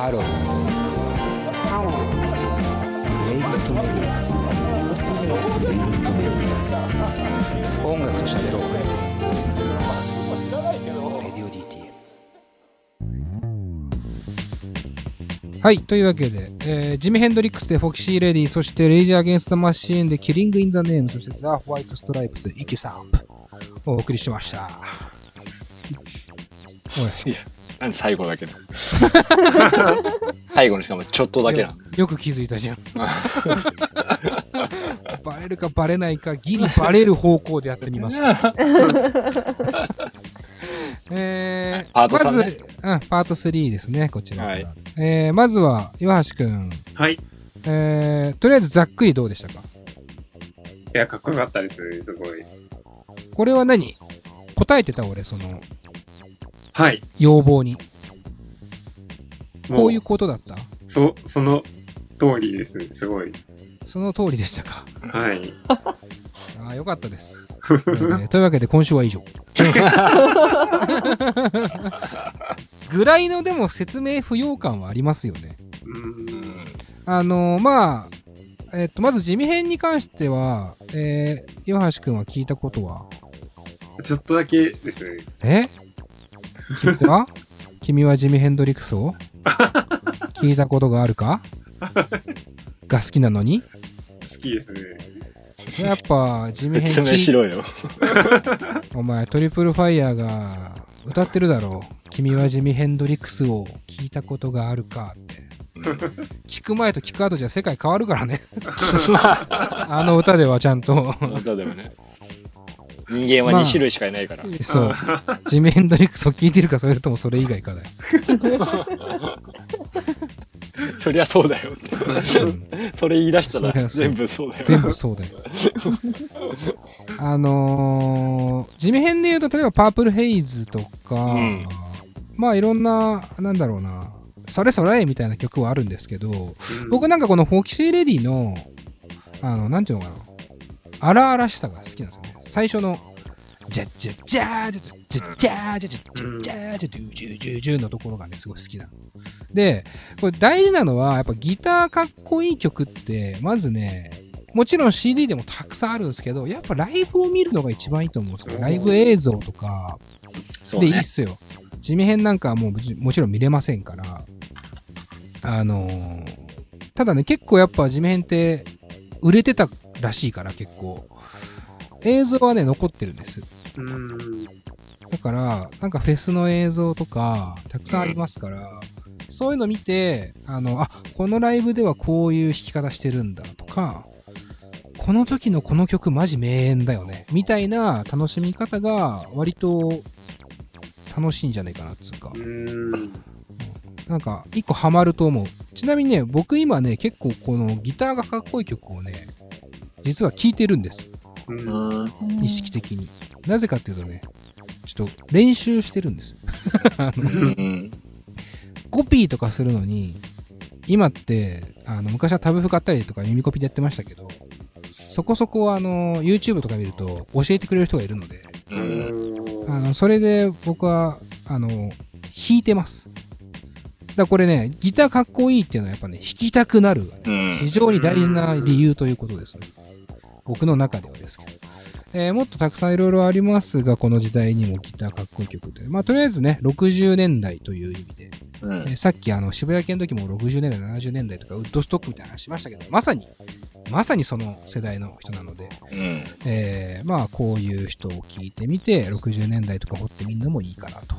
ハローハロープレイリストメディアプレイリストメディア音楽と喋ろうレディオ DTM はい。というわけで、えージミ・ヘンドリックスでフォキシー・レディ、そしてレイジー・アゲンスト・マシーンでキリング・イン・ザ・ネーム、そしてザ・ホワイト・ストライプス、イキサンプをお送りしました。おいなんで最後だけなの最後にしかもちょっとだけなのよよく気づいたじゃん。バレるかバレないか、ギリバレる方向でやってみました。えー、パート3ねまず、うん、パート3ですね、こちら。はいえー、まずは、岩橋くん。はい。いえー、とりあえずざっくりどうでしたか？や、かっこよかったです。すごい。これは何？答えてた俺、その、はい。要望に。もこういうことだった？そ、その通りです。すごい。その通りでしたかはい。ああ、よかったです、えーというわけで今週は以上。ぐらいのでも説明不要感はありますよね。あのーまあ、えっ、と、まず地味編に関しては、えー、岩橋くんは聞いたことは？ちょっとだけです。え？君は？君はジミ・ヘンドリックスを？聞いたことがあるか？が好きなのに？好きですね。やっぱジミヘン説明しろよ。お前トリプルファイヤーが歌ってるだろう。君はジミ・ヘンドリックスを聞いたことがあるかって。聞く前と聞く後じゃ世界変わるからね。あの歌ではちゃんと。歌でもね。人間は2種類しかいないから。そう。ジミ・ヘンドリックスを聞いてるかそれともそれ以外かだよ。そりゃそうだよって。それ言い出したら全部そうだよ。全部そうだよ。あのー、地味編で言うと、例えばパープルヘイズとか、うんまあいろんな、なんだろうな、それそれみたいな曲はあるんですけど、僕なんかこのフォーキシーレディの、あの、なんていうのかな、荒々しさが好きなんですよね。最初の、ジャッジャッジャージャッジャッジャッジャージャッジャッジャッジャージャッジャッジュージュジュのところがね、すごい好きなの。で、これ大事なのは、やっぱギターかっこいい曲って、まずね、もちろん CD でもたくさんあるんですけど、やっぱライブを見るのが一番いいと思うんですよ。ライブ映像とかでいいっ。すよ。地味編なんかはもうもちろん見れませんから、あのーただね、結構やっぱ地味編って売れてたらしいから結構。映像はね、残ってるんです。うーん。だから、なんかフェスの映像とか、たくさんありますから、そういうの見て、あの、あ、このライブではこういう弾き方してるんだとか、この時のこの曲マジ名演だよね、みたいな楽しみ方が割と楽しいんじゃないかなっつうかう、ーん。なんか一個ハマると思う。ちなみにね、僕今ね、結構このギターがかっこいい曲をね、実は聴いてるんです。意識的に。なぜかっていうとね、ちょっと練習してるんです。コピーとかするのに、今って、あの、昔はタブ譜買ったりとか耳コピでやってましたけど、そこそこあの、YouTube とか見ると教えてくれる人がいるので。あの、それで僕は、あの、弾いてます。だからこれね、ギターかっこいいっていうのはやっぱね、弾きたくなる、うん非。常に大事な理由ということですね。僕の中ではですけど。えーもっとたくさんいろいろありますが、この時代にもギターかっこいい曲で。まあ、とりあえずね、60年代という意味で、うんえーさっきあの渋谷系の時も60年代、70年代とかウッドストックみたいな話しましたけど、まさに、まさにその世代の人なので、うん。えーまあこういう人を聞いてみて、60年代とか掘ってみるのもいいかなと。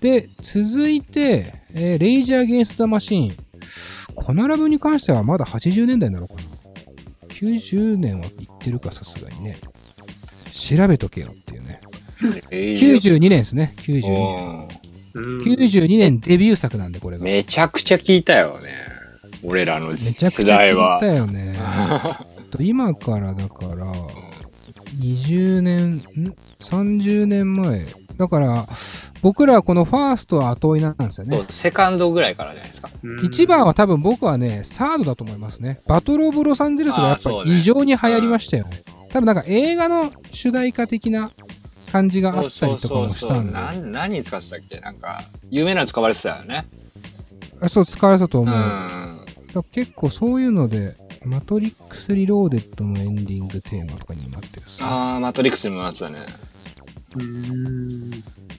で、続いて、えーレイジャー・ゲンス・ザ・マシーン。このラブに関してはまだ80年代なのかな ?90 年は言ってるか、さすがにね。調べとけよっていうね。92年ですね。92年。うんうん。92年デビュー作なんで、これが。めちゃくちゃ聞いたよね。俺らのめちゃ世くちゃ聞い代はた。よね。と今からだから、20年、ん ?30 年前。だから、僕らはこのファーストは後追いなんですよね。セカンドぐらいからじゃないですか。うん一番は多分僕はね、サードだと思いますね。バトルオブロサンゼルスがやっぱり異常に流行りましたよね。多分なんか映画の主題歌的な感じがあったりとかもしたんで。何に使ってたっけ？なんか、有名なの使われてたよね。あそう、使われたとう思う。結構そういうので、マトリックスリローデッドのエンディングテーマとかにもなってるし。あー、マトリックスにもなってたね。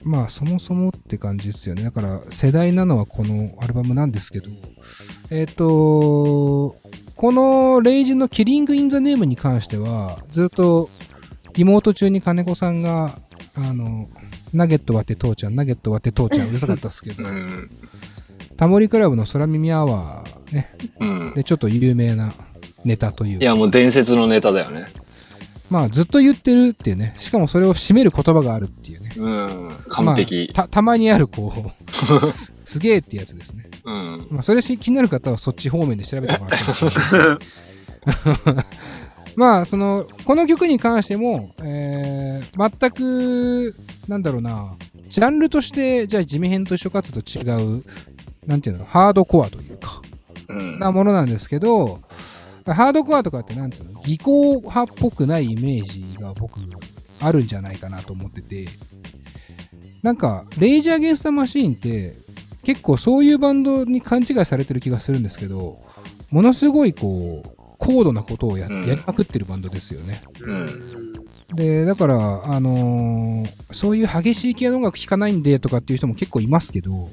まあそもそもって感じですよね。だから世代なのはこのアルバムなんですけど、えっ、と、このレイジのキリング・イン・ザ・ネームに関しては、ずっとリモート中に金子さんが、あの、ナゲット割って父ちゃん、ナゲット割って父ちゃんうるさかったですけど う、ん。タモリクラブの空耳アワーね、うん。でちょっと有名なネタといういや、もう伝説のネタだよね。まあずっと言ってるっていうね、しかもそれを締める言葉があるっていうね。うん。完璧。まあた、たまにあるこう、すすげえってやつですね。うん。まあ、それし気になる方はそっち方面で調べてもらって まあ、その、この曲に関しても、えー、全く、なんだろうな、ジャンルとして、じゃあ地味編と一緒かつと違う、なんていうの、ハードコアというか、うん。なものなんですけど、ハードコアとかってなんていうの、技巧派っぽくないイメージが僕、あるんじゃないかなと思ってて、なんか、レイジー・アゲンスト・マシーンって、結構そういうバンドに勘違いされてる気がするんですけど、ものすごいこう、高度なことをや,、うん。やりまくってるバンドですよね。うん。で、だから、あのーそういう激しい系の音楽聴かないんでとかっていう人も結構いますけど、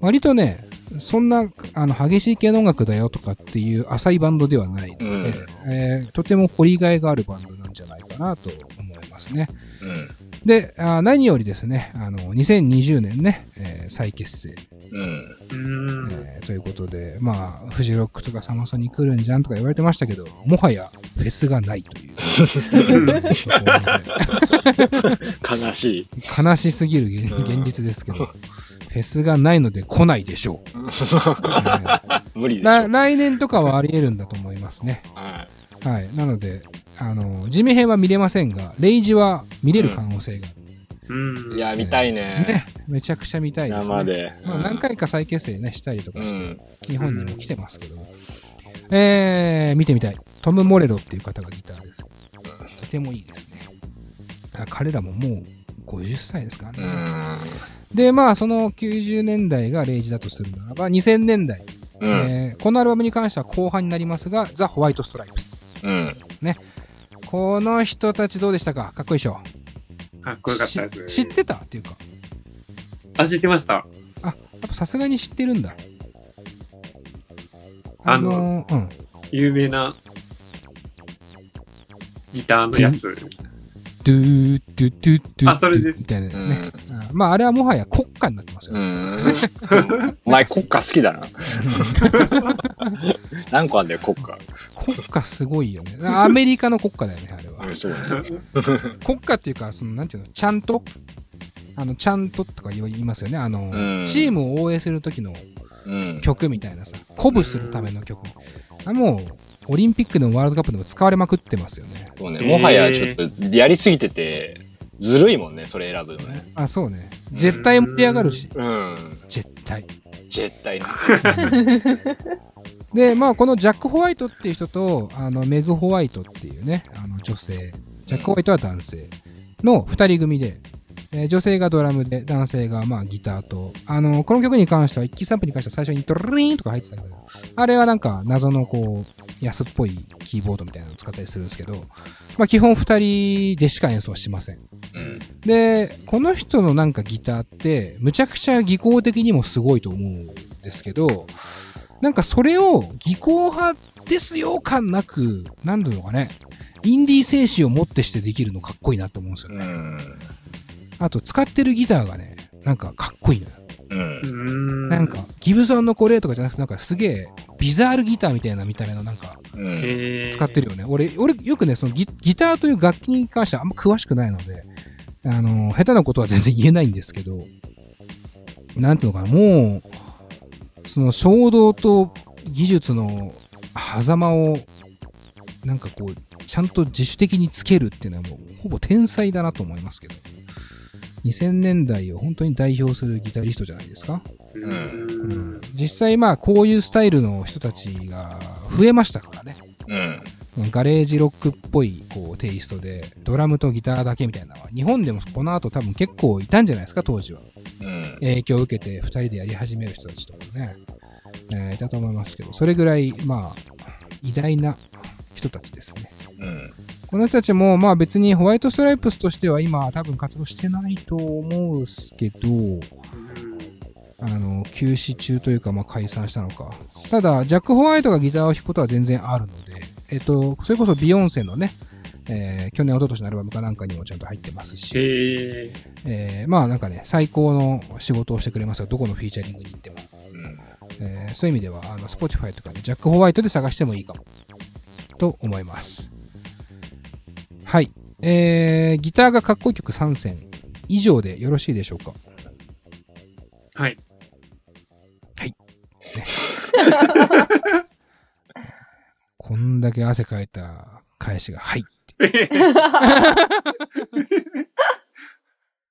割とね、そんな、あの、激しい系の音楽だよとかっていう浅いバンドではないので、うんえーとても掘りがいがあるバンドなんじゃないかなと思いますね。うん。で、あ何よりですね、あの、2020年ね、えー再結成、うん。うん。えーということで、まあ、フジロックとかサマソニ来るんじゃんとか言われてましたけど、もはやフェスがないという。悲しい。悲しすぎる現現実ですけど、フェスがないので来ないでしょう。無理でし来ょ。来年とかはあり得るんだと思いますね。ははい。なので、あの、地味編は見れませんが、レイジは見れる可能性がある。うん。い。いや、見たいね。ね。めちゃくちゃ見たいですね。生で。まあ、何回か再結成ね、したりとかして、うん。日本にも来てますけども。えー、見てみたい。トム・モレロっていう方がギターです。とてもいいですね。あ彼らももう50歳ですからうね。ん。で、まあ、その90年代がレイジだとするならば、2000年代、うん。えーこのアルバムに関しては後半になりますが、ザ・ホワイト・ストライプス。うん。この人たちどうでしたか？かっこいいでしょ？かっこよかったです。し知ってたっていうか、あ、知ってました。あ、やっぱさすがに知ってるんだ。あのーうん。有名なギターのやつ。ドゥー、ドゥドゥドゥあそれですみたいなね。まあ、あれはもはや国家になってますよ。お前国家好きだな。何個あんだよ、国家。国家すごいよね。アメリカの国家だよね、あれは。そう。国家っていうか、その、なんていうの、ちゃんとあの、ちゃんととか言いますよね。あの、チームを応援する時の。曲みたいなさ、鼓舞するための曲。あもう、オリンピックでもワールドカップでも使われまくってますよね。そうね。もはやちょっとやりすぎてて、ずるいもんね、それ選ぶのね。あ、そうね。絶対盛り上がるし、うん。絶対。絶対ね。で、まあ、このジャック・ホワイトっていう人と、あの、メグ・ホワイトっていうね、あの、女性。ジャック・ホワイトは男性の二人組で、えー女性がドラムで、男性がまあギターと、あの、この曲に関しては、一気サンプに関しては最初にドルリーンとか入ってたけど、あれはなんか謎のこう、安っぽいキーボードみたいなのを使ったりするんですけど、まあ基本二人でしか演奏はしません。うん。で、この人のなんかギターって、むちゃくちゃ技巧的にもすごいと思うんですけど、なんかそれを技巧派ですよ感なく、なんだろうかね、インディー精神をもってしてできるのかっこいいなと思うんですよね。うん。あと使ってるギターがね、なんかかっこいいのよ。うんう。ん。なんか、ギブソンのこれとかじゃなくて、なんかすげえ、ビザールギターみたいな見た目のなんか、使ってるよね。俺、俺、よくね、そのギギターという楽器に関してはあんま詳しくないので、あの、下手なことは全然言えないんですけど、なんていうのかな、もう、その衝動と技術の狭間を、なんかこう、ちゃんと自主的につけるっていうのはもう、ほぼ天才だなと思いますけど。2000年代を本当に代表するギタリストじゃないですか。うん。実際まあ、こういうスタイルの人たちが増えましたからね。うん。ガレージロックっぽいこうテイストで、ドラムとギターだけみたいなのは、日本でもこの後多分結構いたんじゃないですか、当時は。うん。影響を受けて二人でやり始める人たちとかね、えーいたと思いますけど、それぐらい、まあ、偉大な人たちですね。うん。この人たちも、まあ別にホワイトストライプスとしては今多分活動してないと思うっすけど、あの、休止中というか、まあ解散したのか。ただ、ジャック・ホワイトがギターを弾くことは全然あるので、えっと、それこそビヨンセのね、えー去年、一昨年のアルバムかなんかにもちゃんと入ってますし、へえ。えーまあなんかね、最高の仕事をしてくれますよ。どこのフィーチャリングに行っても。うん。えーそういう意味では、あの、Spotify とかでジャック・ホワイトで探してもいいかも。と思います。はい。えー、ギターがかっこいい曲3選以上でよろしいでしょうか？はい。こんだけ汗かいた返しが、はいって。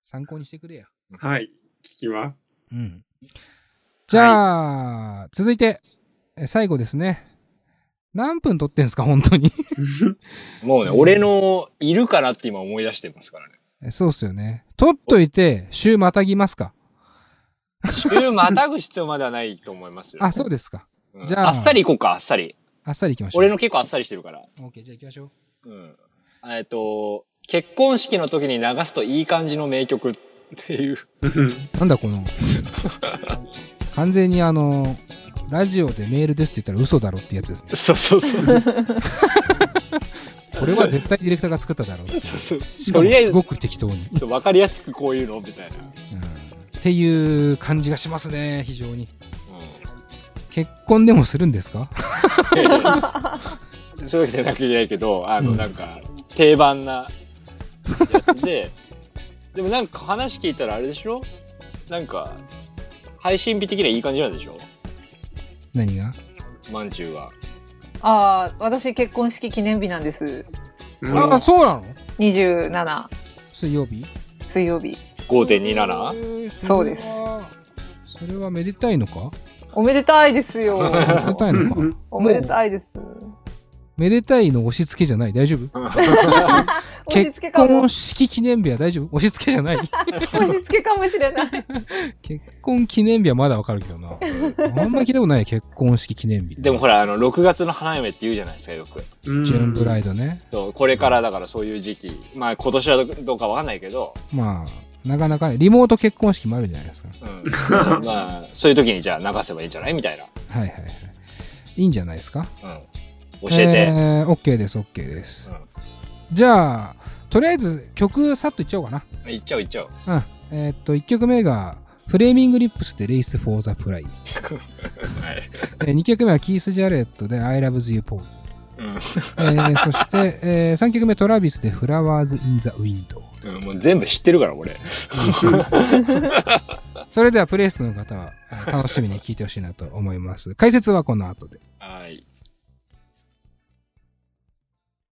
参考にしてくれや。はい。聞きます。うん。じゃあ、続いて、え最後ですね。何分撮ってんすか、本当に？もうね、俺のいるからって今思い出してますからね。えそうっすよね。撮っといて、週またぎますか。週またぐ必要まではないと思いますよ。あ、そうですか。うんじゃああっさり行こうか、あっさり。あっさり行きましょう。俺の結構あっさりしてるから。オッケー、じゃあ行きましょう。うん。えっと、結婚式の時に流すといい感じの名曲っていう。なんだこの、完全にあの、ラジオでメールですって言ったら嘘だろってやつですね。そうそうそう。これは絶対ディレクターが作っただろう。そうそうとりあえずもすごく適当に、そうわかりやすくこういうのみたいな。うん。っていう感じがしますね、非常に。結婚でもするんですか？うん。そういうわけじゃなくてないけど、あの、うんなんか、定番なやつで、でもなんか話聞いたらあれでしょ？なんか、配信日的にはいい感じなんでしょ？何が？まんちゅうは。ああ、私結婚式記念日なんです。うんあ、そうなの？27、水曜日？水曜日。5.27? えーそうですそれはめでたいのか？おめでたいですよ。めでたいのか？おめでたいです。めでたいの押し付けじゃない？大丈夫？押し付けかも。結婚押式記念日は大丈夫？押し付けじゃない？し付けかもしれない。結婚記念日はまだわかるけどな。あんま聞いたことない結婚式記念日。でもほら、あの、6月の花嫁って言うじゃないですか、よく。うんジューンブライドね。そうこれからだからそういう時期。まあ今年はどうかわかんないけど、まあ、なかなかね、リモート結婚式もあるじゃないですか。うん。まあ、そういう時にじゃあ流せばいいんじゃないみたいな。はいはいはい。いいんじゃないですか？うん。教えて。えー、OK です、OK です。じゃあ、とりあえず曲さっといっちゃおうかうん。いっちゃおういっちゃおう。な。うん。えーっと、1曲目が、 Flaming Lips で Race for the Prize。はい。え2曲目はキース・ジャレットで I Love You Porgy。うんえーそして、え3曲目トラビスで Flowers in the Window。うん。もう全部知ってるから、俺。それではプレイスの方はあ楽しみに聴いてほしいなと思います。解説はこの後で。はい。